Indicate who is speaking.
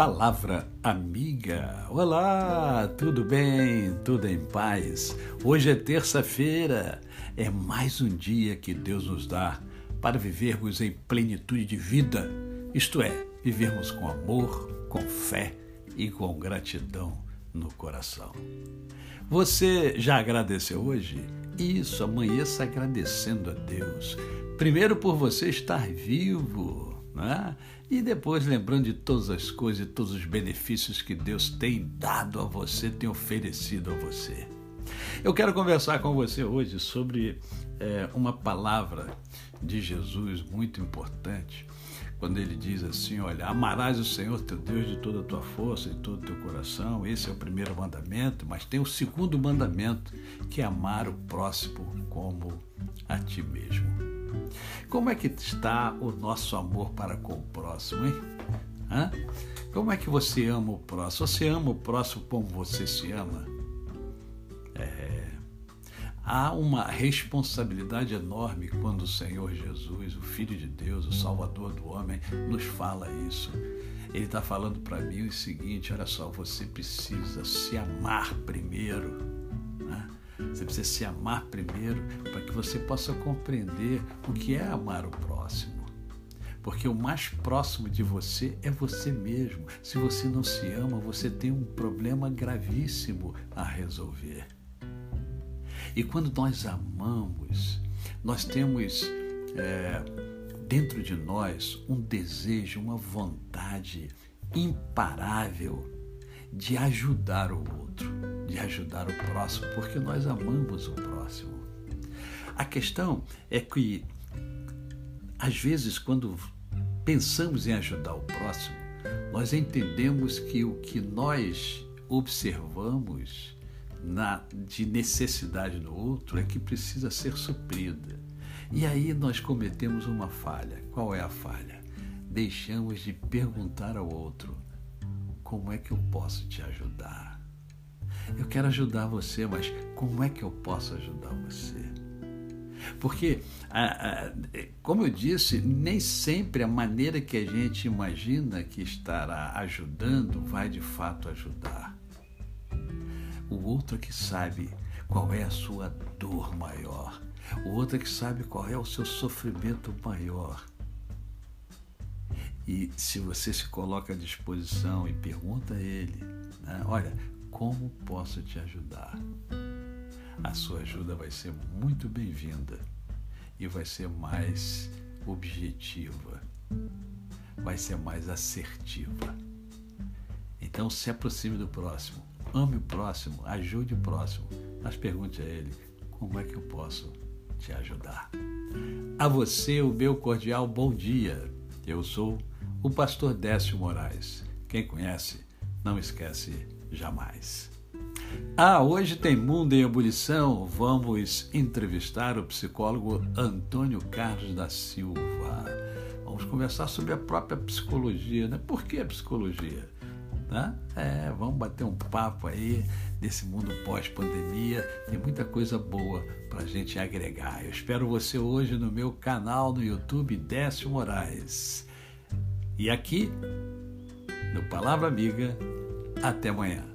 Speaker 1: Palavra Amiga. Olá, tudo bem? Tudo em paz? Hoje é terça-feira. É mais um dia que Deus nos dá para vivermos em plenitude de vida, isto é, vivermos com amor, com fé e com gratidão no coração. Você já agradeceu hoje? Isso, amanheça agradecendo a Deus. Primeiro por você estar vivo né? E depois lembrando de todas as coisas e todos os benefícios que Deus tem dado a você, tem oferecido a você. Eu quero conversar com você hoje sobre é, uma palavra de Jesus muito importante, quando ele diz assim: Olha, amarás o Senhor teu Deus de toda a tua força e todo o teu coração. Esse é o primeiro mandamento, mas tem o segundo mandamento, que é amar o próximo como a ti mesmo. Como é que está o nosso amor para com o próximo, hein? Hã? Como é que você ama o próximo? Você ama o próximo como você se ama? É... Há uma responsabilidade enorme quando o Senhor Jesus, o Filho de Deus, o Salvador do homem, nos fala isso. Ele está falando para mim o seguinte: olha só, você precisa se amar primeiro você precisa se amar primeiro para que você possa compreender o que é amar o próximo. Porque o mais próximo de você é você mesmo. Se você não se ama, você tem um problema gravíssimo a resolver. E quando nós amamos, nós temos é, dentro de nós um desejo, uma vontade imparável de ajudar o outro, de ajudar o próximo, porque nós amamos o próximo. A questão é que, às vezes, quando pensamos em ajudar o próximo, nós entendemos que o que nós observamos na, de necessidade no outro é que precisa ser suprida. E aí nós cometemos uma falha. Qual é a falha? Deixamos de perguntar ao outro como é que eu posso te ajudar? Eu quero ajudar você, mas como é que eu posso ajudar você? Porque, como eu disse, nem sempre a maneira que a gente imagina que estará ajudando vai de fato ajudar. O outro que sabe qual é a sua dor maior. O outro que sabe qual é o seu sofrimento maior. E se você se coloca à disposição e pergunta a ele, né, olha, como posso te ajudar? A sua ajuda vai ser muito bem-vinda e vai ser mais objetiva, vai ser mais assertiva. Então se aproxime do próximo, ame o próximo, ajude o próximo, mas pergunte a ele como é que eu posso te ajudar. A você o meu cordial bom dia. Eu sou o pastor Décio Moraes. Quem conhece, não esquece jamais. Ah, hoje tem Mundo em Ebulição. Vamos entrevistar o psicólogo Antônio Carlos da Silva. Vamos conversar sobre a própria psicologia, né? Por que a psicologia? Né? É, vamos bater um papo aí desse mundo pós-pandemia. Tem muita coisa boa para a gente agregar. Eu espero você hoje no meu canal no YouTube Décio Moraes. E aqui, no Palavra Amiga, até amanhã.